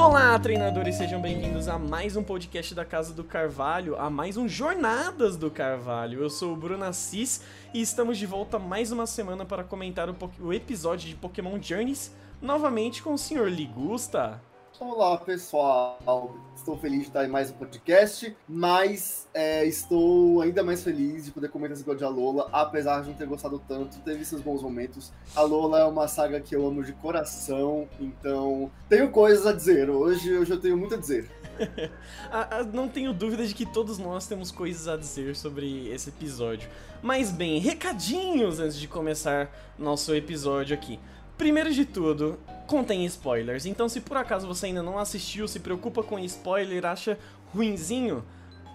Olá, treinadores, sejam bem-vindos a mais um podcast da Casa do Carvalho, a mais um Jornadas do Carvalho. Eu sou o Bruno Assis e estamos de volta mais uma semana para comentar o, o episódio de Pokémon Journeys, novamente com o Sr. Ligusta. Olá, pessoal. Estou feliz de estar em mais um podcast, mas é, estou ainda mais feliz de poder comentar esse God de Alola, apesar de não ter gostado tanto, teve seus bons momentos. A Lola é uma saga que eu amo de coração, então tenho coisas a dizer. Hoje, hoje eu tenho muito a dizer. não tenho dúvida de que todos nós temos coisas a dizer sobre esse episódio. Mas bem, recadinhos antes de começar nosso episódio aqui. Primeiro de tudo, contém spoilers, então se por acaso você ainda não assistiu, se preocupa com spoiler, acha ruinzinho,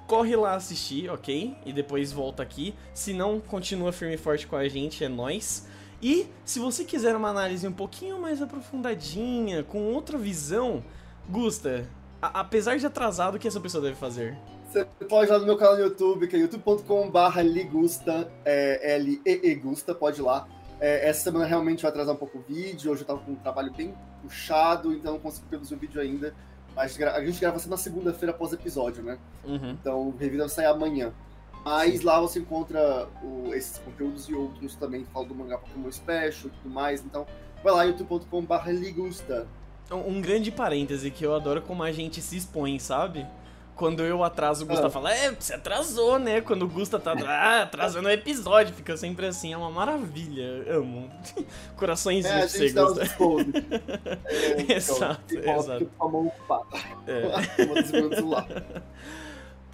corre lá assistir, ok? E depois volta aqui. Se não, continua firme e forte com a gente, é nós. E se você quiser uma análise um pouquinho mais aprofundadinha, com outra visão, Gusta, apesar de atrasado, o que essa pessoa deve fazer? Você pode ir lá no meu canal no YouTube, que é youtube.com/ligusta, é, L-E-E Gusta, pode ir lá. É, essa semana realmente vai atrasar um pouco o vídeo. Hoje eu tava com um trabalho bem puxado, então não consegui produzir o vídeo ainda. Mas a gente grava sempre na segunda-feira após o episódio, né? Uhum. Então o review vai sair amanhã. Mas Sim. lá você encontra o, esses conteúdos e outros também. Falo do mangá Pokémon Special e tudo mais. Então vai lá, youtube.com.br ligusta. Um grande parêntese que eu adoro como a gente se expõe, sabe? Quando eu atraso, o Gusta ah. fala, é, você atrasou, né? Quando o Gusta tá ah, atrasando o episódio, fica sempre assim, é uma maravilha. Amo. Corações é, você Gusta. é, exato, exato. É.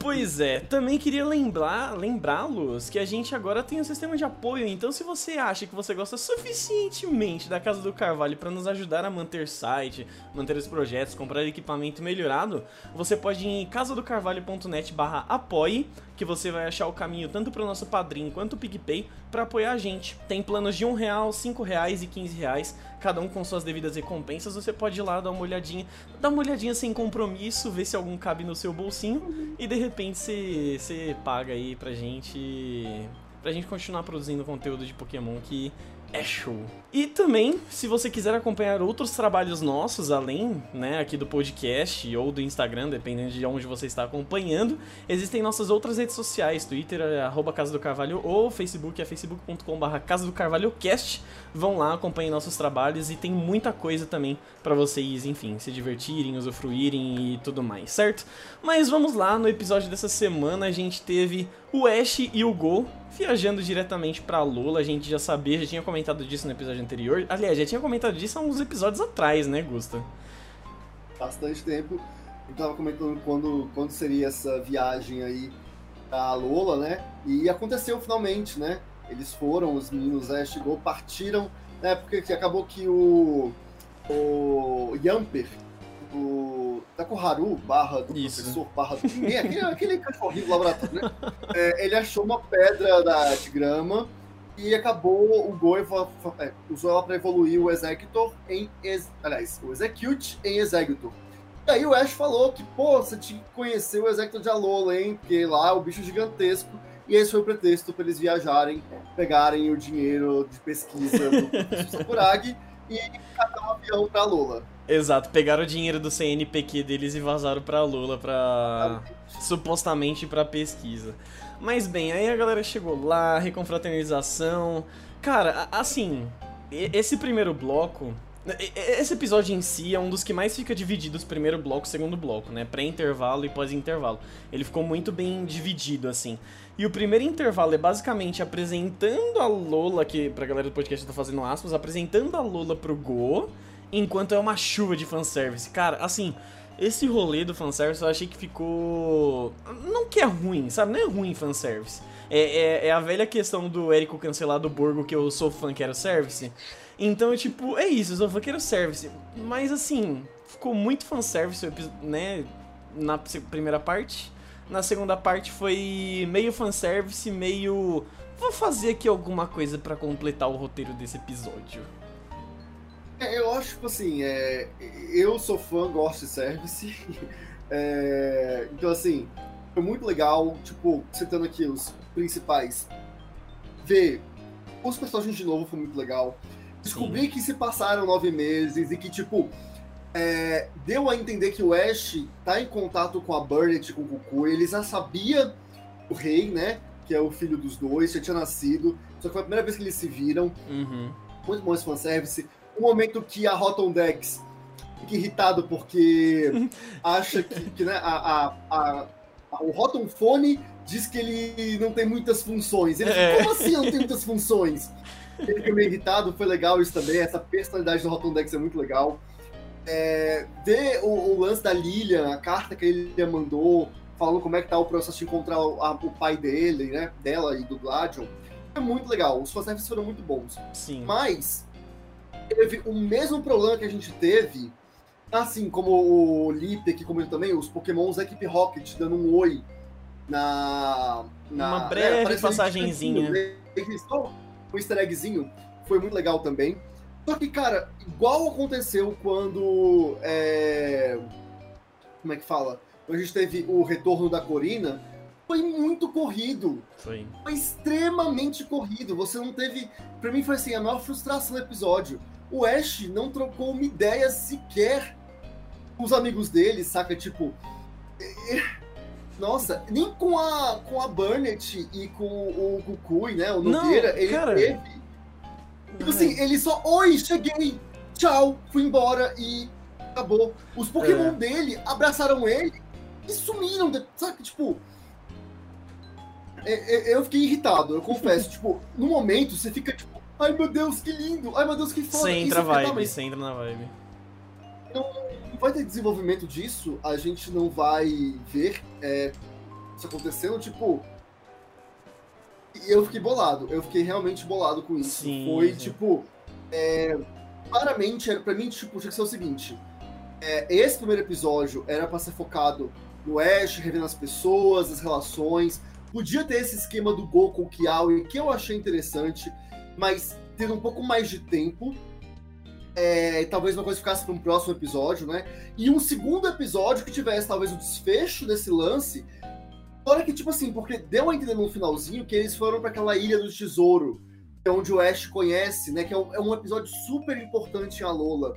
Pois é, também queria lembrar, lembrá-los que a gente agora tem um sistema de apoio, então se você acha que você gosta suficientemente da Casa do Carvalho para nos ajudar a manter site, manter os projetos, comprar equipamento melhorado, você pode ir em casadocarvalho.net barra apoie que você vai achar o caminho tanto para o nosso padrinho quanto o PicPay para apoiar a gente. Tem planos de um real, cinco reais e quinze reais, cada um com suas devidas recompensas. Você pode ir lá dar uma olhadinha, dar uma olhadinha sem compromisso, ver se algum cabe no seu bolsinho e de repente você, você paga aí pra gente pra gente continuar produzindo conteúdo de Pokémon que é show. E também, se você quiser acompanhar outros trabalhos nossos, além, né, aqui do podcast ou do Instagram, dependendo de onde você está acompanhando, existem nossas outras redes sociais, Twitter é arroba Casa do Carvalho ou Facebook é facebook.com.br Casa do Carvalho Cast. Vão lá, acompanhem nossos trabalhos e tem muita coisa também para vocês, enfim, se divertirem, usufruírem e tudo mais, certo? Mas vamos lá, no episódio dessa semana a gente teve o Ash e o Go viajando diretamente pra Lula, a gente já sabia, já tinha comentado disso no episódio anterior. Aliás, já tinha comentado disso há uns episódios atrás, né, Gusta? Bastante tempo. Eu tava comentando quando, quando seria essa viagem aí pra Lola, né? E aconteceu finalmente, né? Eles foram, os meninos Ash e Go partiram, né? Porque acabou que o, o Yamper, do Takoharu, barra do Isso. professor, barra do ninguém, aquele, aquele cachorrinho do laboratório, né? É, ele achou uma pedra da, de grama e acabou o Go é, usou ela para evoluir o Executor em. Ex, aliás, o Execute em Executor. E aí o Ash falou que, pô, você tinha que conhecer o Executor de Alola, hein? Porque lá é o bicho gigantesco. E esse foi o pretexto para eles viajarem, pegarem o dinheiro de pesquisa do Sakuragi e catar um avião pra Lula. Exato, pegaram o dinheiro do CNPq deles e vazaram pra Lula pra. supostamente pra pesquisa. Mas bem, aí a galera chegou lá, reconfraternização. Cara, assim, esse primeiro bloco. Esse episódio em si é um dos que mais fica divididos primeiro bloco, segundo bloco, né? Pré-intervalo e pós-intervalo. Ele ficou muito bem dividido, assim. E o primeiro intervalo é basicamente apresentando a Lola, que pra galera do podcast tá fazendo aspas, apresentando a Lola pro Go, enquanto é uma chuva de fanservice. Cara, assim, esse rolê do fanservice eu achei que ficou. Não que é ruim, sabe? Não é ruim fanservice. É, é, é a velha questão do Érico cancelar do Borgo que eu sou fã, quero service. Então, tipo, é isso, eu sou fã, quero service. Mas assim, ficou muito fanservice, né? Na primeira parte. Na segunda parte foi meio fanservice, meio. Vou fazer aqui alguma coisa para completar o roteiro desse episódio. É, eu acho, tipo assim, é, eu sou fã, gosto de service. É, então, assim, foi muito legal, tipo, citando aqui os principais. Ver os personagens de novo foi muito legal. Descobrir Sim. que se passaram nove meses e que, tipo, é, deu a entender que o Ash tá em contato com a Burnett, com o Goku. Ele já sabia o rei, né? Que é o filho dos dois, já tinha nascido. Só que foi a primeira vez que eles se viram. Uhum. Muito bom esse fanservice. O momento que a Rotom Dex fica irritado porque acha que, que né, a, a, a, o Rotom Phone diz que ele não tem muitas funções. Ele É. como assim não tem muitas funções? Ele fica meio irritado, foi legal isso também. Essa personalidade do Rotom Dex é muito legal. É, ver o, o lance da Lilian, a carta que ele mandou, falando como é que tá o processo de encontrar o, a- o pai dele, né? Dela e do Gladion. É muito legal. Os fanservices foram muito bons. Sim. Mas teve o mesmo problema que a gente teve, assim como o Lipe aqui comentou também, os Pokémons Equipe Rocket dando um oi na. na Uma breve aparece ali passagenzinha. né? Só Um easter eggzinho. Foi muito legal também. Só que, cara, igual aconteceu quando. é, Como é que fala? Quando a gente teve o retorno da Corina, foi muito corrido Foi. foi extremamente corrido. Você não teve. Pra mim foi assim, a maior frustração do episódio. O Ash não trocou uma ideia sequer com os amigos dele, saca? Tipo. Nossa, nem com a, com a Burnett e com o Kukui, né? O Não, Nogueira, ele cara. teve. Tipo assim, ele só, oi, cheguei, tchau, fui embora e acabou. Os Pokémon É. dele abraçaram ele e sumiram, sabe? Tipo. é- é- Eu fiquei irritado, eu confesso. tipo, no momento você fica tipo, ai meu Deus, que lindo, ai meu Deus, que foda. Você entra a fica, tá, vibe, você entra na vibe. não vai ter desenvolvimento disso, a gente não vai ver é, isso acontecendo, tipo. E eu fiquei bolado, eu fiquei realmente bolado com isso. Sim, Foi sim. tipo. É, claramente, era, pra mim, tipo, tinha que ser o seguinte: é, esse primeiro episódio era pra ser focado no Ash, revendo as pessoas, as relações. Podia ter esse esquema do Go com o Kiawe, que eu achei interessante, mas ter um pouco mais de tempo. É, talvez uma coisa ficasse para um próximo episódio, né? E um segundo episódio que tivesse talvez o desfecho desse lance. Fora que, tipo assim, porque deu a entender no finalzinho que eles foram para aquela ilha do tesouro, que é onde o Ash conhece, né? Que é um, é um episódio super importante em Alola.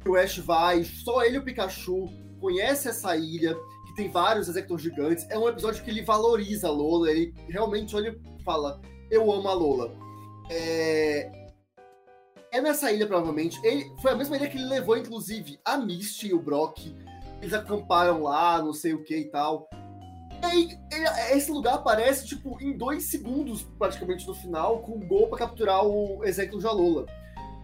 Que o Ash vai, só ele e o Pikachu conhece essa ilha, que tem vários executores gigantes. É um episódio que ele valoriza a Lola, ele realmente olha e fala: Eu amo a Lola. É, é nessa ilha, provavelmente. Ele, foi a mesma ilha que ele levou, inclusive, a Misty e o Brock. Eles acamparam lá, não sei o que e tal. E aí, ele- esse lugar aparece, tipo, em dois segundos, praticamente, no final, com o gol pra capturar o Executive de Alola.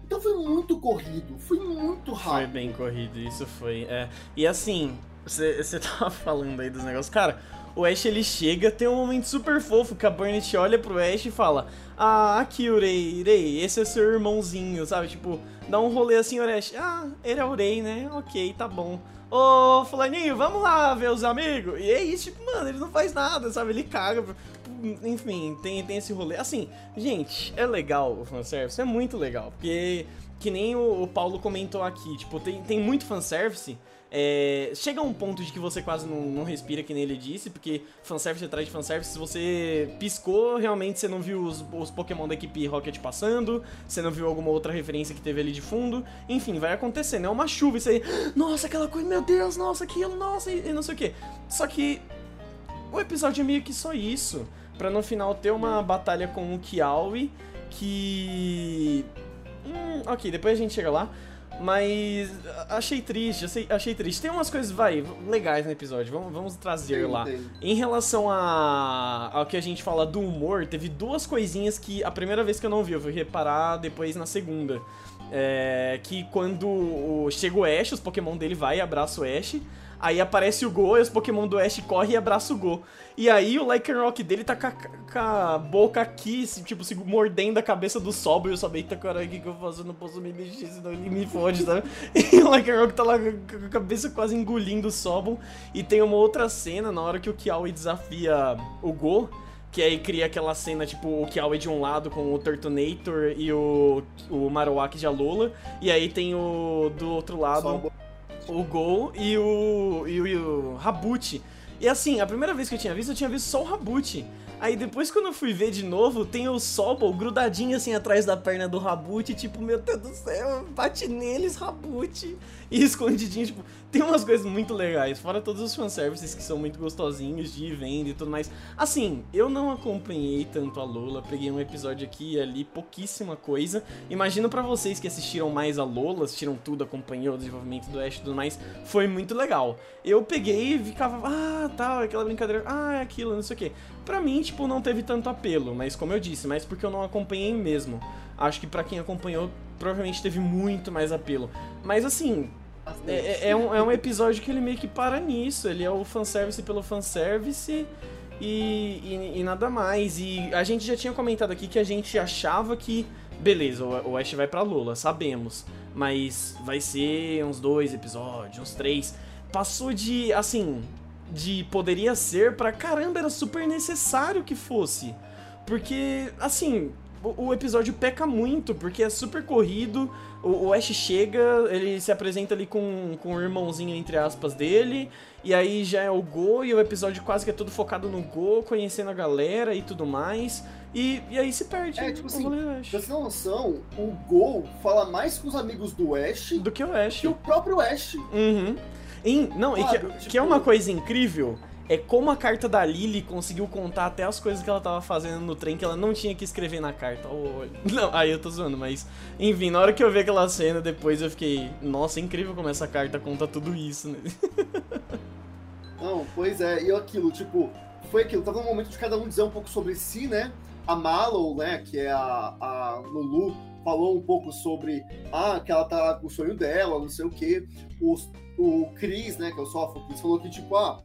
Então foi muito corrido, foi muito Foi rápido. bem corrido, isso foi. É. E assim, você tava falando aí dos negócios. Cara, o Ash ele chega, tem um momento super fofo que a Burnett olha pro Ash e fala: Ah, aqui, Urei, Urei, esse é seu irmãozinho, sabe? Tipo, dá um rolê assim, o Ash. Ah, ele é Urei, né? Ok, tá bom. Ô, Fulaninho, vamos lá ver os amigos. E é isso, tipo, mano, ele não faz nada, sabe? Ele caga. Enfim, tem, tem esse rolê. Assim, gente, é legal o fanservice, é muito legal. Porque, que nem o, o Paulo comentou aqui, tipo, tem, tem muito fanservice. É, chega a um ponto de que você quase não, não respira, que nem ele disse, porque fanservice atrás de fanservice, se você piscou, realmente você não viu os, os Pokémon da equipe Rocket passando, você não viu alguma outra referência que teve ali de fundo, enfim, vai acontecendo, é uma chuva, isso aí, nossa, aquela coisa, meu Deus, nossa, aquilo, nossa, e, e não sei o que. Só que o episódio é meio que só isso, pra no final ter uma batalha com o Kiawe, que... Hum, ok, depois a gente chega lá. Mas achei triste, achei, achei triste. Tem umas coisas, vai, legais no episódio, vamos, vamos trazer Tem, lá. tem. Em relação a, ao que a gente fala do humor, teve duas coisinhas que a primeira vez que eu não vi, eu fui reparar depois na segunda. É, que quando chega o Ash, os Pokémon dele vai e abraça o Ash. Aí aparece o Go e os Pokémon do Ash correm e abraçam o Go. E aí o Lycanroc dele tá com a, boca aqui, se- tipo, se mordendo a cabeça do Sobol. E o Sobol, eita caralho, o que, que eu faço? Eu não posso me mexer, senão ele me fode, sabe? E o Lycanroc tá lá com a cabeça quase engolindo o Sobol. E tem uma outra cena na hora que o Kiawe desafia o Go. Que aí cria aquela cena, tipo, o Kiawe de um lado com o Turtonator e o, o Marowak de Alola. E aí tem o do outro lado o Gol e o, e o, e o. E assim, a primeira vez que eu tinha visto, eu tinha visto só o Rabuti. Aí depois quando eu fui ver de novo, tem o Sobol grudadinho assim atrás da perna do Rabuti, tipo, meu Deus do céu, bate neles, Rabuti. E escondidinho, tipo, tem umas coisas muito legais, fora todos os fanservices que são muito gostosinhos de ir vendo e tudo mais. Assim, eu não acompanhei tanto a Lola, peguei um episódio aqui e ali, pouquíssima coisa. Imagino para vocês que assistiram mais a Lola, assistiram tudo, acompanhou o desenvolvimento do Ash e tudo mais, foi muito legal. Eu peguei e ficava, ah, tal, tá, aquela brincadeira, ah, é aquilo, não sei o que. Pra mim, tipo, não teve tanto apelo, mas como eu disse, mas porque eu não acompanhei mesmo. Acho que para quem acompanhou, provavelmente teve muito mais apelo. Mas assim, é, é, é, um, é um episódio que ele meio que para nisso. Ele é o fanservice pelo fanservice e, e, e nada mais. E a gente já tinha comentado aqui que a gente achava que, beleza, o Ash vai pra Lula, sabemos. Mas vai ser uns dois episódios, uns três. Passou de, assim, de poderia ser pra caramba, era super necessário que fosse. Porque, assim, o, o episódio peca muito, porque é super corrido. O, o, Ash chega, ele se apresenta ali com, com o irmãozinho, entre aspas, dele. E aí já é o Go, e o episódio quase que é todo focado no Go, conhecendo a galera e tudo mais. E, e aí se perde. É, tipo assim, pra você ter noção, o Go fala mais com os amigos do Ash do que o Ash. Que o próprio Ash. Uhum. Em, não, e que, tipo... que é uma coisa incrível é como a carta da Lily conseguiu contar até as coisas que ela tava fazendo no trem que ela não tinha que escrever na carta. Oh, não, aí eu tô zoando, mas enfim, na hora que eu vi aquela cena depois eu fiquei, nossa, é incrível como essa carta conta tudo isso, né? não, pois é, e aquilo, tipo, foi aquilo, tava no momento de cada um dizer um pouco sobre si, né? A Mallow, né, que é a, a Lulu, falou um pouco sobre ah, que ela tá com o sonho dela, não sei o quê. O, o Chris, né, que é o Sófocles, falou que, tipo, ah,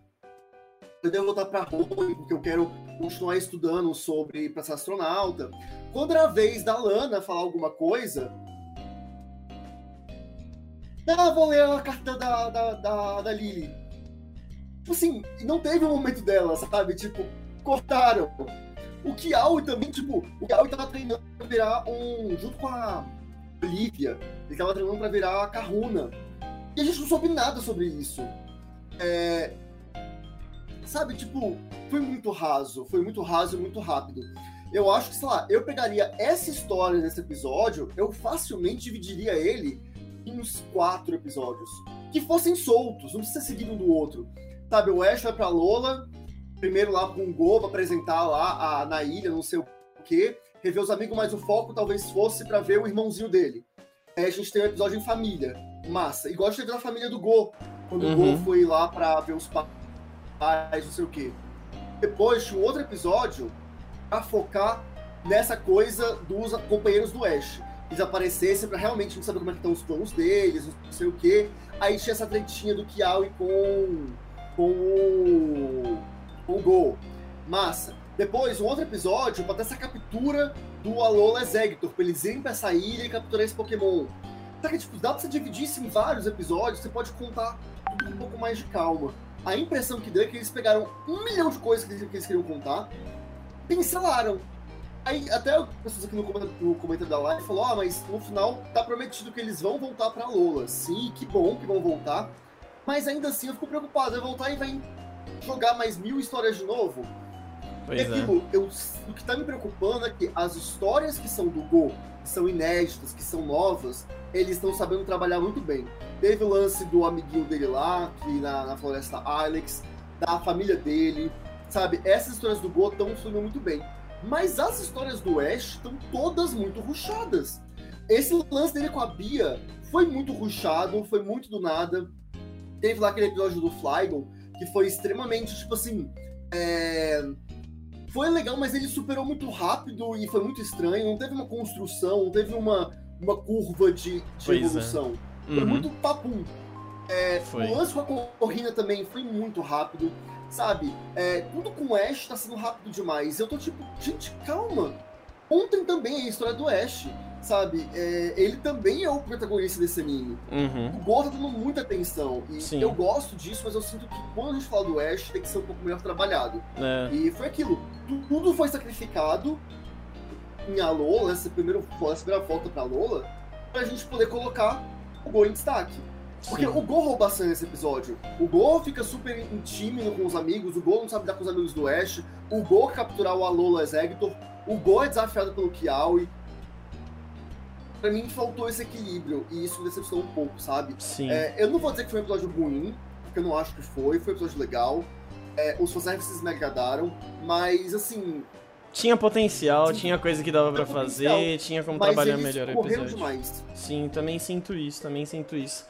eu devo voltar para Roma porque eu quero continuar estudando sobre para ser astronauta. Quando era a vez da Lana falar alguma coisa, ah, vou ler a carta da, da, da, da Lily. Tipo assim, não teve um momento dela, sabe? Tipo, cortaram. O Kiaui também, tipo, o Kiaui tava treinando pra virar um. junto com a Olivia, ele tava treinando pra virar a Kahuna. E a gente não soube nada sobre isso. É, sabe, tipo, foi muito raso, foi muito raso e muito rápido. Eu acho que, sei lá, eu pegaria essa história desse episódio, eu facilmente dividiria ele em uns quatro episódios. Que fossem soltos, não precisa seguir um do outro. Sabe, o Ash vai pra Lola, primeiro lá com o Go, apresentar lá a, na ilha, não sei o quê, rever os amigos, mas o foco talvez fosse para ver o irmãozinho dele. Aí a gente tem um episódio em família, massa. Igual a gente teve na família do Go, quando uhum. o Go foi lá pra ver os pais não sei o quê. Depois tinha um outro episódio pra focar nessa coisa dos companheiros do Ash. Eles aparecessem pra realmente não saber como é que estão os planos deles, não sei o quê. Aí tinha essa tretinha do Kiawe com, com o, com o Go. Massa. Depois, um outro episódio pra ter essa captura do Alola Exegtor, pra eles irem pra essa ilha e capturar esse Pokémon. Só que, tipo, dá pra você dividir isso em vários episódios, você pode contar tudo com um pouco mais de calma a impressão que deu é que eles pegaram um milhão de coisas que eles, que eles queriam contar, pincelaram. Aí até pessoas aqui no comentário, no comentário da live falou, ah, mas no final tá prometido que eles vão voltar pra Lola. Sim, que bom que vão voltar. Mas ainda assim eu fico preocupado, vai voltar e vai jogar mais mil histórias de novo. Pois e aquilo, é. eu, o que tá me preocupando é que as histórias que são do Go, que são inéditas, que são novas, eles estão sabendo trabalhar muito bem. Teve o lance do amiguinho dele lá, que na, na floresta Alex, da família dele, sabe? Essas histórias do Go estão fluindo muito bem. Mas as histórias do Ash estão todas muito ruchadas. Esse lance dele com a Bia foi muito ruchado, foi muito do nada. Teve lá aquele episódio do Flygon, que foi extremamente, tipo assim. É... Foi legal, mas ele superou muito rápido e foi muito estranho. Não teve uma construção, não teve uma, uma curva de, de é. evolução. É. Uhum. Foi muito papum. É, o lance com a corrida também foi muito rápido, sabe? É, tudo com o Ash tá sendo rápido demais. Eu tô tipo, gente, calma. Ontem também a história do Ash, sabe? É, ele também é o protagonista desse anime. Uhum. O Gol tá dando muita atenção. E Sim. eu gosto disso, mas eu sinto que quando a gente fala do Ash, tem que ser um pouco melhor trabalhado. É. E foi aquilo. Tudo foi sacrificado em a Lola, essa primeira, essa primeira volta pra Lola, pra gente poder colocar o gol em destaque. Porque Sim. o Gol rouba a nesse episódio. O Gol fica super tímido com os amigos, o Gol não sabe dar com os amigos do Ash, o Gol capturar o Alola Executor, o Gol é desafiado pelo Kiawe. Pra mim faltou esse equilíbrio e isso me decepcionou um pouco, sabe? Sim. É, eu não vou dizer que foi um episódio ruim, porque eu não acho que foi, foi um episódio legal. É, os fanservices me agradaram, mas assim, Tinha potencial, tinha coisa que dava potencial, fazer, tinha como trabalhar melhor o episódio. demais. Sim, também sinto isso, também sinto isso.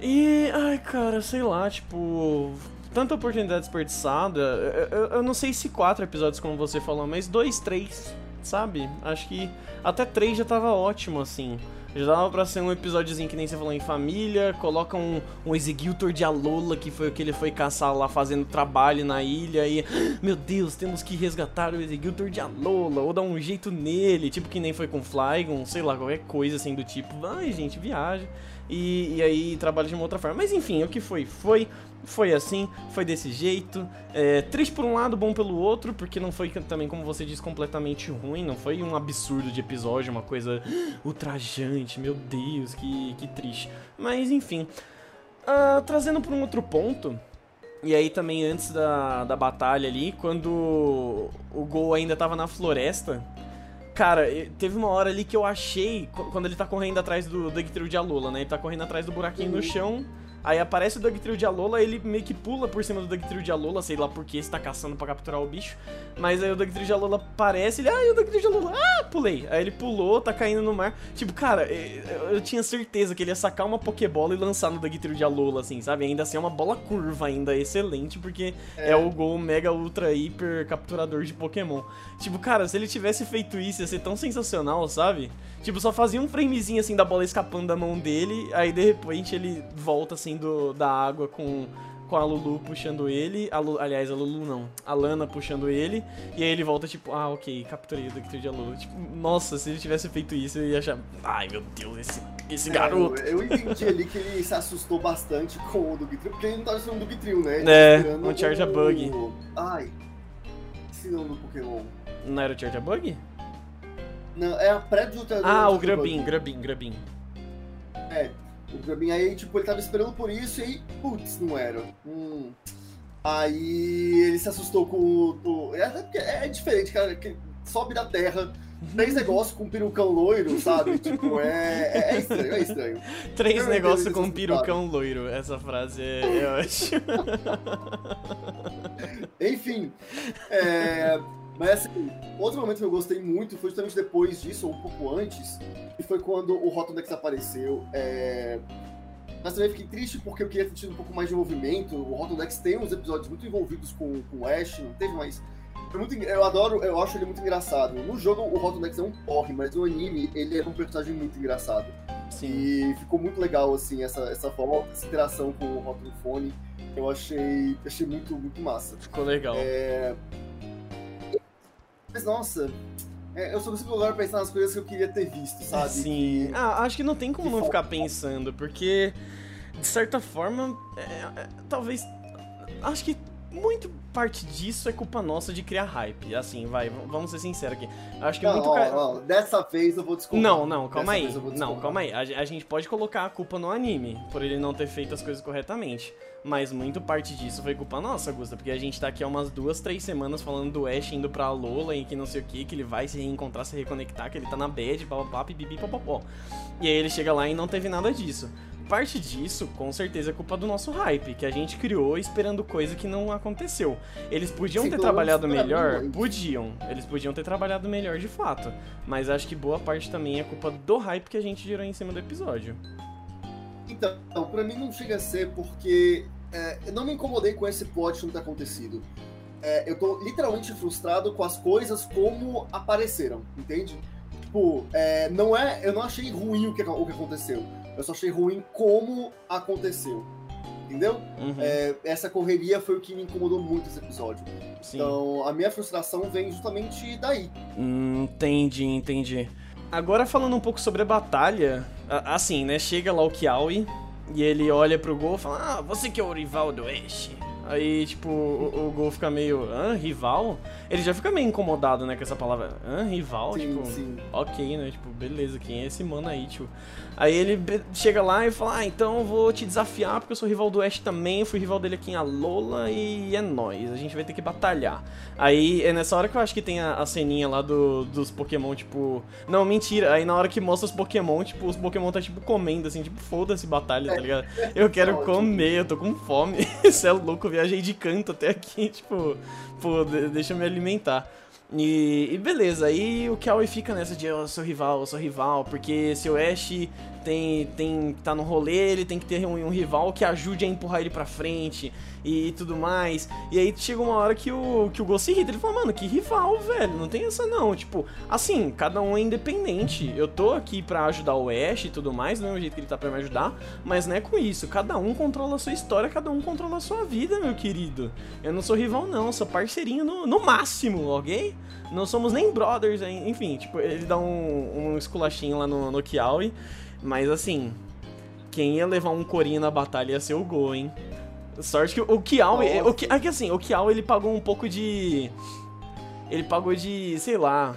E, ai, cara, sei lá, tipo. Tanta oportunidade desperdiçada. Eu, eu- eu não sei se quatro episódios, como você falou, mas dois, três, sabe? Acho que até três já tava ótimo, assim. Já dava pra ser um episódiozinho que nem você falou em família. Coloca um, um executor de Alola, que foi o que ele foi caçar lá fazendo trabalho na ilha. E, meu Deus, temos que resgatar o executor de Alola. Ou dar um jeito nele, tipo que nem foi com Flygon, sei lá, qualquer coisa assim do tipo. Ai, gente, viaja. E, e aí trabalha de uma outra forma. Mas enfim, o que foi? Foi. Foi assim, foi desse jeito. É, triste por um lado, bom pelo outro, porque não foi também, como você disse, completamente ruim. Não foi um absurdo de episódio, uma coisa ultrajante. Meu Deus, que, que triste. Mas enfim. Ah, trazendo para um outro ponto. E aí também antes da, da batalha ali, quando o Gol ainda tava na floresta. Cara, teve uma hora ali que eu achei, qu- quando ele tá correndo atrás do Dugtrio de Alola, né? Ele tá correndo atrás do buraquinho no chão. Aí aparece o Dugtrio de Alola, ele meio que pula por cima do Dugtrio de Alola, sei lá por que você tá caçando pra capturar o bicho. Mas aí o Dugtrio de Alola aparece, ele, ai, o Dugtrio de Alola, ah, pulei. Aí ele pulou, tá caindo no mar. Tipo, cara, eu, eu tinha certeza que ele ia sacar uma Pokébola e lançar no Dugtrio de Alola, assim, sabe? Ainda assim é uma bola curva ainda, excelente, porque é, o Gol Mega Ultra Hiper capturador de Pokémon. Tipo, cara, se ele tivesse feito isso, ia ser tão sensacional, sabe? Tipo, só fazia um framezinho assim da bola escapando da mão dele, aí de repente ele volta assim do, da água com, com a Lulu puxando ele. A Lu- aliás, a Lulu não, a Lana puxando ele, e aí ele volta tipo, ah, ok, capturei o Dugtrio de Lulu. Tipo, nossa, se ele tivesse feito isso, eu ia achar, ai meu Deus, esse, esse garoto. É, eu, eu entendi ali que ele se assustou bastante com o Dugtrio, porque ele não tava esperando o Dugtrio, né? Ele É, um Charge Bug. Ai, esse nome do Pokémon. Não era o Charge Bug? Não, é a pré do Ah, o Grubin, Grubin, Grubin. É, o Grubin aí, tipo, ele tava esperando por isso e aí, putz, não era. Hum. Aí ele se assustou com o. o- é, porque é diferente, cara, que sobe da terra, três negócios com um perucão loiro, sabe? Tipo, é, é, é estranho, é estranho. Três negócios com um perucão loiro. Essa frase é, eu acho. Enfim, é, mas assim, outro momento que eu gostei muito foi justamente depois disso, ou um pouco antes, que foi quando o Rotodex apareceu. É, mas também fiquei triste porque eu queria ter tido um pouco mais de envolvimento. O Rotodex tem uns episódios muito envolvidos com, com o Ash, não teve mais. Foi muito, eu adoro, eu acho ele muito engraçado. No jogo o Rotodex é um porre, mas no anime ele é um personagem muito engraçado. Sim. E ficou muito legal, assim, essa, essa volta, essa interação com o Rotofone. Eu achei, achei muito, muito massa. Ficou legal. É... Mas, nossa, é, eu só consigo agora pensar nas coisas que eu queria ter visto, sabe? Sim. Que- Ah, acho que não tem como que não ficar pensando, porque, de certa forma, é- é- talvez. Acho que muito parte disso é culpa nossa de criar hype. Assim, vai, vamos ser sinceros aqui. Acho que Não, muito. ó, ca- ó, dessa vez eu vou desculpar. Não, não, calma Dessa aí. Não, calma aí. A, a gente pode colocar a culpa no anime, por ele não ter feito as coisas corretamente. Mas muito parte disso foi culpa nossa, Gusta, porque a gente tá aqui há umas duas, três semanas falando do Ash indo pra Lola e que não sei o que, que ele vai se reencontrar, se reconectar, que ele tá na bad, papapá, pipipi, papapó. E aí ele chega lá e não teve nada disso. Parte disso, com certeza, é culpa do nosso hype, que a gente criou esperando coisa que não aconteceu. Eles podiam Sim, ter trabalhado pra mim, melhor? muito. Podiam. Eles podiam ter trabalhado melhor de fato. Mas acho que boa parte também é culpa do hype que a gente gerou em cima do episódio. Então, pra mim não chega a ser porque é, eu não me incomodei com esse plot não ter acontecido. É, eu tô literalmente frustrado com as coisas como apareceram, entende? Tipo, é, não é, eu não achei ruim o que, o que aconteceu. Eu só achei ruim como aconteceu. Entendeu? Uhum, É, essa correria foi o que me incomodou muito nesse episódio. sim. Então, a minha frustração vem justamente daí. Hum, entendi, entendi. Agora falando um pouco sobre a batalha, assim, né? Chega lá o Kiawe e ele olha pro Gol e fala: Ah, você que é o rival do Ash. Aí, tipo, o, o Gol fica meio, hã, rival? Ele já fica meio incomodado, né, com essa palavra, hã, rival? Sim, tipo, sim. ok, né, tipo, beleza, quem é esse mano aí, tio? Aí ele chega lá e fala, ah, então eu vou te desafiar, porque eu sou rival do Ash também, eu fui rival dele aqui em Alola e é nóis, a gente vai ter que batalhar. Aí é nessa hora que eu acho que tem a, a ceninha lá do, dos Pokémon, tipo. Não, mentira. Aí na hora que mostra os Pokémon, tipo, os Pokémon tá tipo comendo, assim, tipo, foda-se batalha, tá ligado? Eu quero comer, eu tô com fome. Você é louco, eu viajei de canto até aqui, tipo, pô, de- deixa eu me alimentar. E, e beleza, aí o Kiawe fica nessa de eu sou rival, eu sou rival, porque se o Ash tem, tem tá no rolê, ele tem que ter um, um rival que ajude a empurrar ele pra frente e, tudo mais. E aí chega uma hora que o, que o se irrita, ele fala, mano, que rival, velho, não tem essa não. Tipo, assim, cada um é independente. Eu tô aqui pra ajudar o Ash e tudo mais, não é o jeito que ele tá pra me ajudar, mas não é com isso. Cada um controla a sua história, cada um controla a sua vida, meu querido. Eu não sou rival, não, sou parceirinho no, no máximo, ok? Não somos nem brothers, enfim, tipo, ele dá um, um esculachinho lá no, no Kiawe, mas assim, quem ia levar um corinho na batalha ia ser o Go, hein? Sorte que o, o Kiawe, Nossa. o, é que assim, o Kiawe ele pagou um pouco de ele pagou de, sei lá,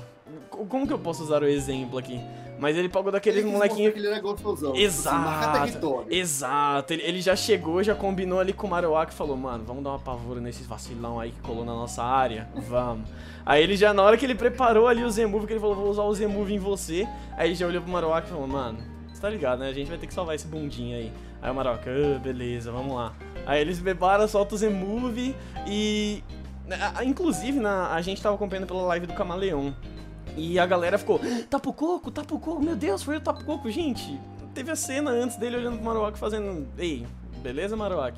co- como que eu posso usar o exemplo aqui? Mas ele pagou daqueles Ele quis molequinho mostrar que ele era gostosão. Assim, Exato, exato. Ele, ele já chegou, já combinou ali com o Marowak e falou, mano, vamos dar uma pavora nesses vacilão aí que colou na nossa área, vamos. Aí ele já, na hora que ele preparou ali o Z-Move, que ele falou, vou usar o Z-Move em você, aí ele já olhou pro Marowak e falou, mano, tá ligado, né? A gente vai ter que salvar esse bundinho aí. Aí o Marowak, ah, beleza, vamos lá. Aí eles preparam, soltam o Z-Move e... a- Inclusive, na, a gente tava acompanhando pela live do Camaleão. E a galera ficou, Tapu Coco, Tapu Coco, meu Deus, foi o Tapu Coco, gente. Teve a cena antes dele olhando pro Marowak fazendo, ei, beleza, Marowak?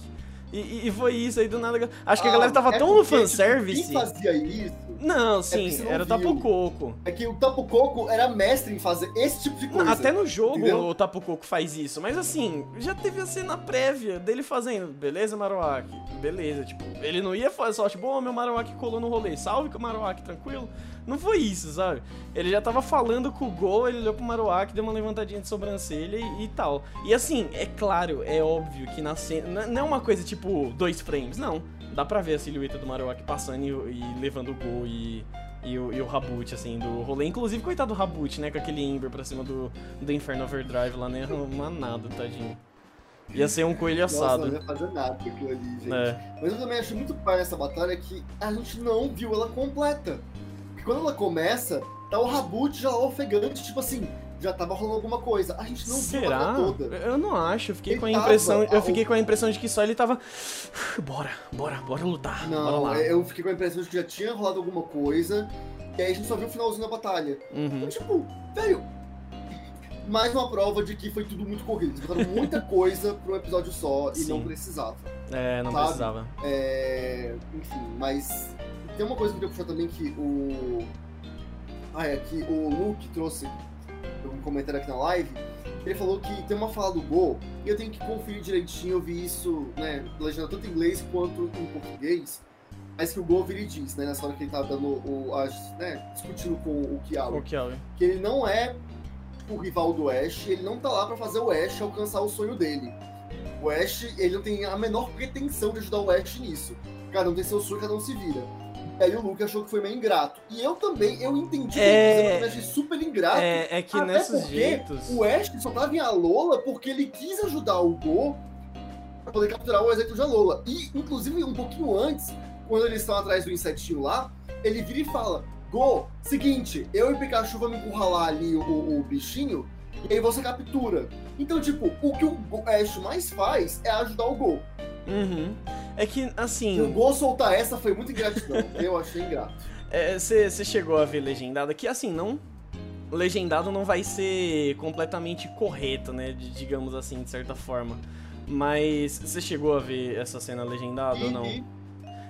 E, e- foi isso aí do nada. Acho que a Ah, galera tava é tão fanservice. Tipo, quem fazia isso Não, porque sim, não era o. Tapu Coco. é que o Tapu Coco era mestre em fazer esse tipo de coisa. Até no jogo entendeu? o Tapu Coco faz isso, mas assim, já teve a cena prévia dele fazendo, beleza, Marowak? Beleza, tipo, ele não ia fazer só, tipo, ô, meu Marowak colou no rolê, salve com o Marowak, tranquilo? Não foi isso, sabe? Ele já tava falando com o Gol, ele olhou pro Marowak, deu uma levantadinha de sobrancelha e, e tal. E assim, é claro, é óbvio que na cena. Não é uma coisa tipo dois frames, não. Dá pra ver a silhueta do Marowak passando e, e levando o Gol e. E o, e o Rabut, assim, do rolê. Inclusive, coitado do Rabut, né? Com aquele Ember pra cima do, do Inferno Overdrive lá, nem arruma nada, tadinho. Ia ser um coelho Nossa, assado. não ia fazer nada com aquilo ali, gente. É. Mas eu também acho muito pai essa batalha que a gente não viu ela completa. Porque quando ela começa, tá o Rabut já lá ofegante, tipo assim, já tava rolando alguma coisa. A gente não viu a Será? toda. Eu não acho. Eu fiquei Ele com a tava, impressão. Eu fiquei com a impressão de que só ele tava. Bora, bora, bora lutar. bora Não, lá. eu fiquei com a impressão de que já tinha rolado alguma coisa. E aí a gente só viu o finalzinho da batalha. Uhum. Então, tipo, velho. Mais uma prova de que foi tudo muito corrido. Eles botaram muita coisa pra um episódio só e Sim. não precisava. É, não Sabe? precisava. É, enfim, mas tem uma coisa que eu queria puxar também que o. Ah, é que o Luke trouxe um comentário aqui na live. Ele falou que tem uma fala do Go, e eu tenho que conferir direitinho, eu vi isso, né, legenda tanto em inglês quanto em português, mas que o Go vira e diz, né, nessa hora que ele tava dando o. As, né, discutindo com o Kiawe, O que ele não é o rival do Ash, ele não tá lá pra fazer o Ash alcançar o sonho dele. O Ash, ele não tem a menor pretensão de ajudar o Ash nisso. Cada um tem seu sonho, cada um se vira. E aí o Luke achou que foi meio ingrato. E eu também, eu entendi É. que achei super ingrato. É, é que Até nesses jeitos. O Ash só tava em Alola porque ele quis ajudar o Go pra poder capturar o exército de Alola. E, inclusive, um pouquinho antes, quando eles estão atrás do insetinho lá, ele vira e fala: Go, seguinte, eu e Pikachu vamos encurralar ali o, o- o bichinho e aí você captura. Então, tipo, o que o Ash mais faz é ajudar o Go. Uhum. É que, E o assim, Go soltar essa foi muito ingratidão. eu achei ingrato. você chegou a ver legendado que, assim, não. Legendado não vai ser completamente correto, né? de- digamos assim, de certa forma. Mas você chegou a ver essa cena legendada ou não?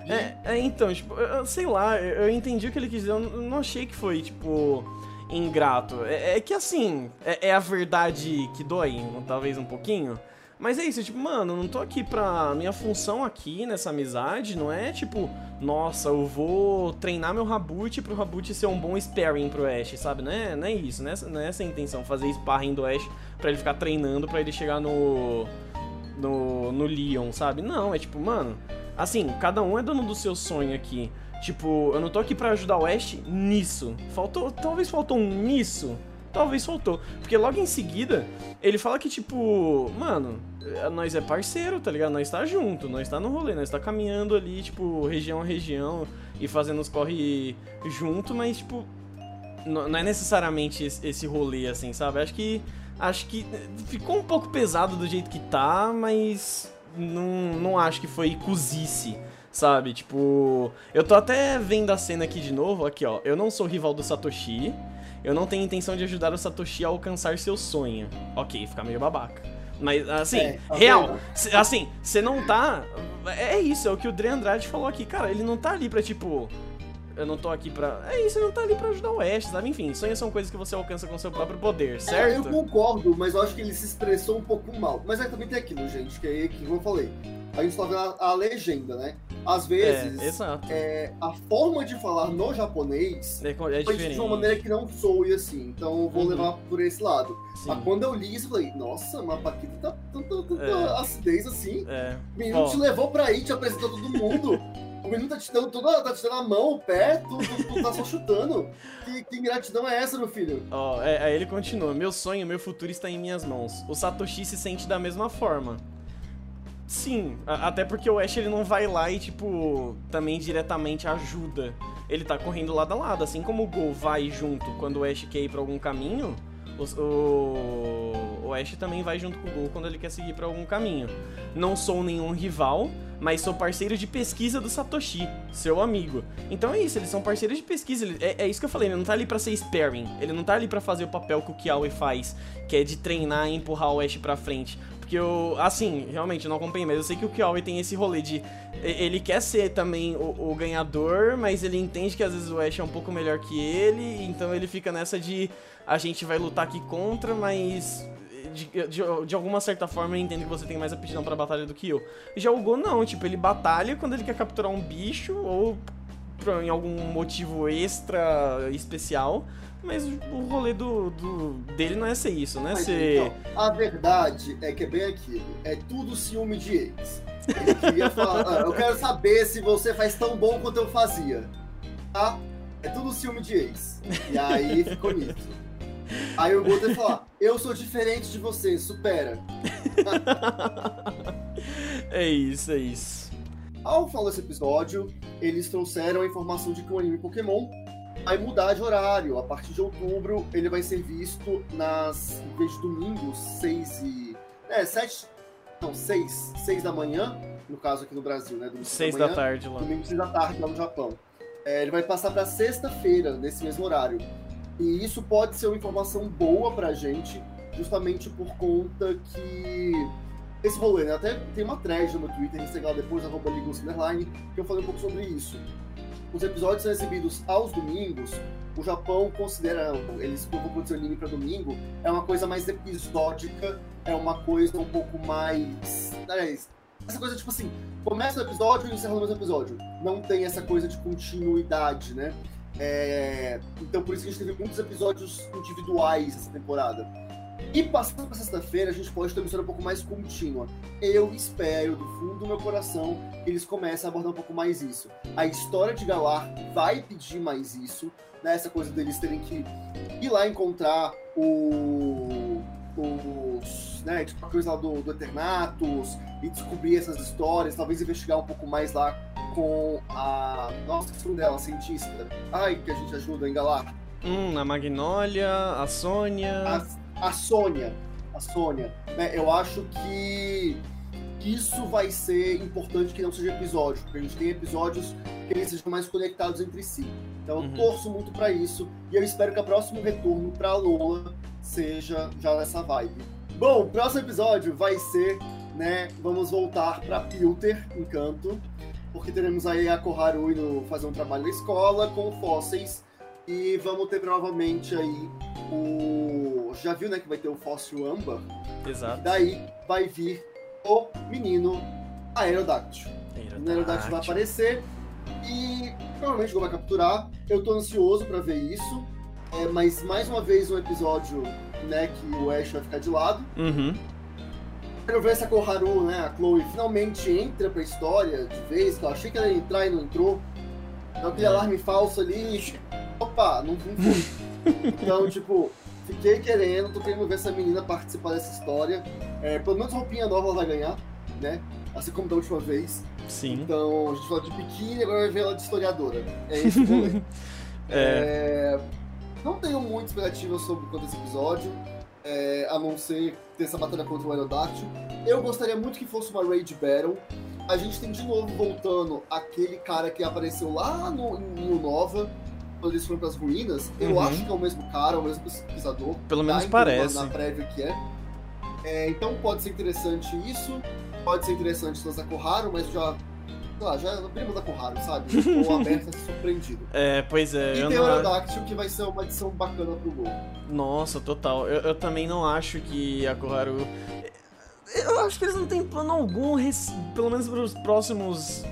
É, é, então, tipo, eu, sei lá, eu, entendi o que ele quis dizer, eu não achei que foi, tipo, ingrato. É, é que assim, é, é a verdade que dói, talvez um pouquinho. Mas é isso, tipo, mano, não tô aqui pra. Minha função aqui nessa amizade não é tipo, nossa, eu vou treinar meu Rabut pro Rabut ser um bom sparring pro Ash, sabe? Não é, não é isso, não é, não é essa a intenção, fazer sparring do Ash pra ele ficar treinando pra ele chegar no. no, no Leon, sabe? Não, é tipo, mano, Assim, cada um é dono do seu sonho aqui. Tipo, eu não tô aqui pra ajudar o Ash nisso. Faltou. Talvez faltou um nisso. Talvez faltou. Porque logo em seguida, ele fala que, tipo, mano, é, nós é parceiro, tá ligado? Nós tá junto, nós tá no rolê, nós tá caminhando ali, tipo, região a região e fazendo os corre junto, mas, tipo, não é necessariamente esse rolê, assim, sabe? Acho que. Acho que ficou um pouco pesado do jeito que tá, mas não, não acho que foi cozice, sabe? Tipo, eu tô até vendo a cena aqui de novo, aqui ó. Eu não sou rival do Satoshi, eu não tenho intenção de ajudar o Satoshi a alcançar seu sonho. Ok, fica meio babaca. Mas, assim, é, tá real, assim, você não tá. É isso, é o que o Dre Andrade falou aqui. Cara, ele não tá ali pra, tipo, eu não tô aqui pra. É isso, eu não tá ali pra ajudar o Ash, sabe? Enfim, sonhos são coisas que você alcança com seu próprio poder, certo? É, eu concordo, mas eu acho que ele se expressou um pouco mal. Mas aí também tem aquilo, gente, que é que, como eu falei, a gente tá vendo a, a legenda, né? Às vezes, é. É, a forma de falar no japonês é, é foi de uma maneira que não soe assim. Então eu vou uhum. levar por esse lado. Sim. Mas quando eu li isso, eu falei, nossa, mas Paquita tá tanta, é. acidez assim. É. O menino te levou pra aí, te apresentou todo mundo. O menino tá te dando toda, tá te dando a mão, o pé, tu, tu, tu tá só chutando. Que, que, ingratidão é essa, meu filho? Ó, oh, é, aí ele continua. Meu sonho, meu futuro está em minhas mãos. O Satoshi se sente da mesma forma. Sim, a, até porque o Ash ele não vai lá e, tipo, também diretamente ajuda. Ele tá correndo lado a lado. Assim como o Gol vai junto quando o Ash quer ir pra algum caminho, o, o, o Ash também vai junto com o Gol quando ele quer seguir pra algum caminho. Não sou nenhum rival, mas sou parceiro de pesquisa do Satoshi, seu amigo. Então é isso, eles são parceiros de pesquisa. É, é, isso que eu falei, ele não tá ali pra ser sparring. Ele não tá ali pra fazer o papel que o Kiawe faz, que é de treinar e empurrar o Ash pra frente. Porque eu, assim, realmente eu não acompanhei, mas eu sei que o Kiawe tem esse rolê de. Ele quer ser também o, o, ganhador, mas ele entende que às vezes o Ash é um pouco melhor que ele, então ele fica nessa de. A gente vai lutar aqui contra, mas de, de, de, alguma certa forma eu entendo que você tem mais aptidão pra batalha do que eu. Já o Go não, tipo, ele batalha quando ele quer capturar um bicho ou por, em algum motivo extra especial. Mas o rolê do, do, dele não é ser isso, né? Mas, ser... Então, a verdade é que é bem aquilo. É tudo ciúme de ex. Ele queria falar, ah, eu quero saber se você faz tão bom quanto eu fazia. Tá? É tudo ciúme de ex. E aí ficou nisso. Aí o Guto ia falar, eu sou diferente de você, supera. é isso, é isso. Ao falar desse episódio, eles trouxeram a informação de que o anime Pokémon vai mudar de horário. A partir de outubro, ele vai ser visto nas. Em vez de domingo, 6 e. É, 7. Não, 6. 6 da manhã, no caso aqui no Brasil, né? 6 da, da, tarde lá. Domingo 6 da tarde lá no Japão. É, ele vai passar para sexta-feira, nesse mesmo horário. E isso pode ser uma informação boa pra gente, justamente por conta que esse rolê, né? Até tem uma thread no meu Twitter, segue lá depois, arroba que eu falei um pouco sobre isso. Os episódios são exibidos aos domingos, o Japão considera, eles vão produzir anime para domingo, é uma coisa mais episódica, é uma coisa um pouco mais. Aliás, essa coisa tipo assim, começa o episódio e encerra no mesmo episódio. Não tem essa coisa de continuidade, né? É... Então por isso que a gente teve muitos episódios individuais essa temporada. E passando para sexta-feira, a gente pode ter uma história um pouco mais contínua. Eu espero, do fundo do meu coração, que eles comecem a abordar um pouco mais isso. A história de Galar vai pedir mais isso, né? Essa coisa deles terem que ir lá encontrar o. os. Né? Tipo, a coisa lá do, do Eternatus e descobrir essas histórias, talvez investigar um pouco mais lá com a. Nossa, que dela, a cientista. Ai, que a gente ajuda em Galar. Hum, a Magnólia, a Sônia. A, a Sônia. A Sônia. Né? Eu acho que isso vai ser importante que não seja episódio, porque a gente tem episódios que eles sejam mais conectados entre si. Então eu uhum. torço muito para isso e eu espero que o próximo retorno para Lola seja já nessa vibe. Bom, o próximo episódio vai ser, né, vamos voltar para Pilter, Encanto, porque teremos aí a Koharu indo fazer um trabalho na escola com fósseis e vamos ter novamente aí o. Já viu, né, que vai ter o fóssil âmbar? Exato. daí vai vir o menino Aerodactyl. O Aerodactyl vai aparecer e provavelmente o vai capturar. Eu tô ansioso para ver isso. É, mas mais uma vez um episódio, né, que o Ash vai ficar de lado. Uhum. Quero ver se a Koharu, né, a Chloe, finalmente entra pra história de vez, que eu achei que ela ia entrar e não entrou. Então aquele alarme falso ali, opa, não, não fui. Então, tipo, fiquei querendo, tô querendo ver essa menina participar dessa história. É, pelo menos roupinha nova ela vai ganhar, né? Assim como da última vez. Sim. Então, a gente falou de biquíni, agora vai ver ela de historiadora. É esse o rolê. É. É, Não tenho muita expectativa sobre quanto esse episódio, é, a não ser ter essa batalha contra o Aerodactyl. Eu gostaria muito que fosse uma Rage Battle. A gente tem de novo voltando aquele cara que apareceu lá no, em New Nova, quando eles foram pras ruínas. Eu Uhum. acho que é o mesmo cara, o mesmo pesquisador. Pelo Dá menos parece. Na prévia que é. É, Então pode ser interessante isso. Pode ser interessante lançar Koharu, mas já. Sei lá, já é primo da Koharu, sabe? A ser surpreendido. É, pois é, E eu tem o. Aerodactyl, que vai ser uma adição bacana pro gol. Nossa, total. Eu, eu também não acho que a Koharu. Eu acho que eles não têm plano algum, pelo menos pros próximos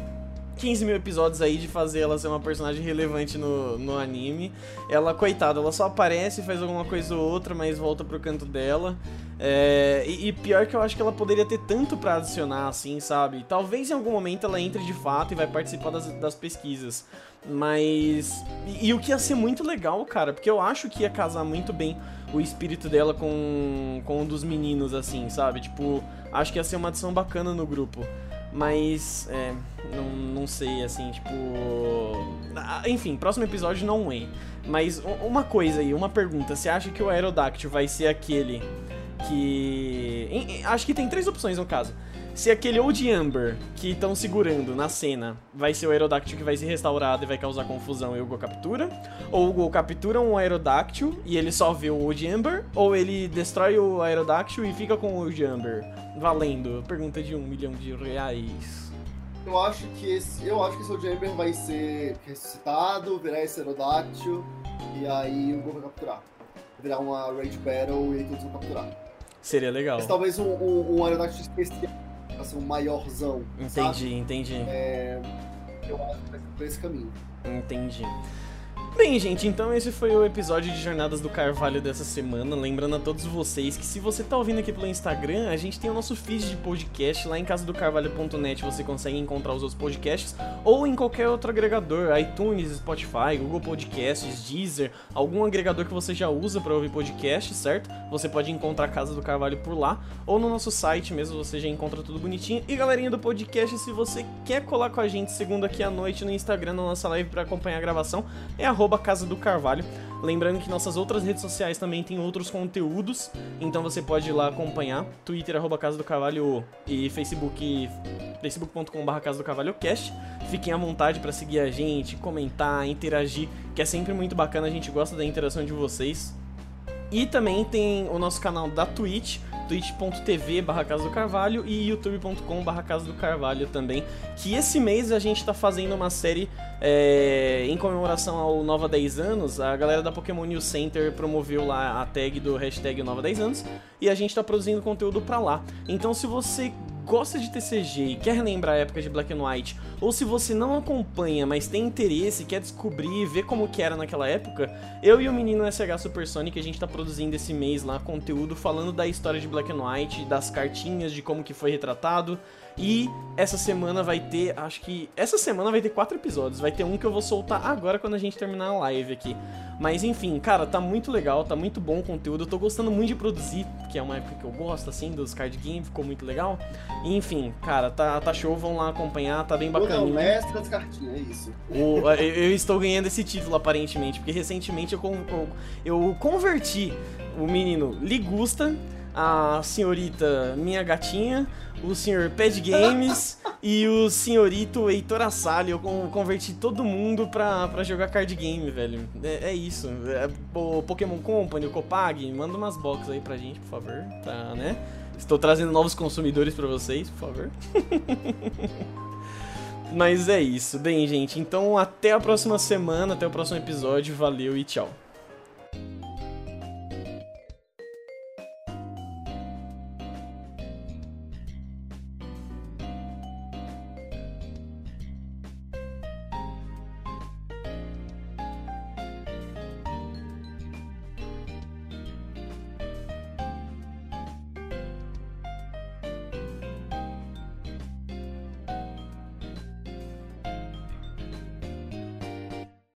15 mil episódios aí, de fazer ela ser uma personagem relevante no, no anime. Ela, coitada, ela só aparece, faz alguma coisa ou outra, mas volta pro canto dela. É, e, e pior que eu acho que ela poderia ter tanto pra adicionar, assim, sabe? Talvez em algum momento ela entre de fato e vai participar das, das pesquisas. Mas. E, e o que ia ser muito legal, cara, porque eu acho que ia casar muito bem o espírito dela com, com o dos meninos, assim, sabe? Tipo, acho que ia ser uma adição bacana no grupo. Mas, é, não, não sei, assim, tipo. Enfim, próximo episódio não é. Mas uma coisa aí, uma pergunta. Você acha que o Aerodactyl vai ser aquele que. acho que tem três opções no caso. Se aquele Old Amber que estão segurando na cena vai ser o Aerodactyl que vai ser restaurado e vai causar confusão e o Go captura, ou o Go captura um Aerodactyl e ele só vê o Old Amber, ou ele destrói o Aerodactyl e fica com o Old Amber. Valendo. Pergunta de um milhão de reais. Eu acho que esse, eu acho que esse Jamber vai ser ressuscitado, virar esse Aerodactyl, e aí o Gol vai capturar. Virar uma Rage Battle e aí todos vão capturar. Seria legal. Mas talvez um, um, um Aerodactyl especial, pra ser um maiorzão. Sabe? Entendi, entendi. Eu acho que vai ser por esse caminho. Entendi. Bem, gente, então esse foi o episódio de Jornadas do Carvalho dessa semana. Lembrando a todos vocês que se você tá ouvindo aqui pelo Instagram, a gente tem o nosso feed de podcast. Lá em casadocarvalho.net você consegue encontrar os outros podcasts ou em qualquer outro agregador, iTunes, Spotify, Google Podcasts, Deezer, algum agregador que você já usa para ouvir podcast, certo? Você pode encontrar a Casa do Carvalho por lá ou no nosso site mesmo, você já encontra tudo bonitinho. E galerinha do podcast, se você quer colar com a gente segunda aqui à noite no Instagram, na nossa live para acompanhar a gravação, é arroba Casa do Carvalho. Lembrando que nossas outras redes sociais também tem outros conteúdos, então você pode ir lá acompanhar. Twitter, arroba Casa do Carvalho e Facebook, facebook.com.br Casa do Carvalho Cast. Fiquem à vontade para seguir a gente, comentar, interagir, que é sempre muito bacana, a gente gosta da interação de vocês. E também tem o nosso canal da Twitch, twitch.tv barra Casa do Carvalho e youtube.com barra Casa do Carvalho também. Que esse mês a gente tá fazendo uma série é, em comemoração ao Nova 10 anos. A galera da Pokémon News Center promoveu lá a tag do hashtag Nova 10 anos e a gente tá produzindo conteúdo pra lá. Então se você gosta de TCG e quer relembrar a época de Black and White, ou se você não acompanha, mas tem interesse, quer descobrir, ver como que era naquela época, eu e o menino SH Supersonic, a gente tá produzindo esse mês lá conteúdo falando da história de Black and White, das cartinhas, de como que foi retratado. E essa semana vai ter, acho que. Essa semana vai ter quatro episódios. Vai ter um que eu vou soltar agora quando a gente terminar a live aqui. Mas enfim, cara, tá muito legal, tá muito bom o conteúdo. Eu tô gostando muito de produzir, que é uma época que eu gosto, assim, dos card games, ficou muito legal. E, enfim, cara, tá, tá show, vão lá acompanhar, tá bem Ou não, bacaninha. mestre das cartinhas, é isso. O- eu, eu estou ganhando esse título aparentemente, porque recentemente eu, eu, eu converti o menino Ligusta, a senhorita Minha Gatinha, o senhor Pad Games e o senhorito Heitor Assali. Eu con- converti todo mundo pra, pra jogar card game, velho. É, é isso. É, o Pokémon Company, o Copag, manda umas boxes aí pra gente, por favor, tá, né? Estou trazendo novos consumidores pra vocês, por favor. Mas é isso. Bem, gente, então até a próxima semana, até o próximo episódio. Valeu e tchau.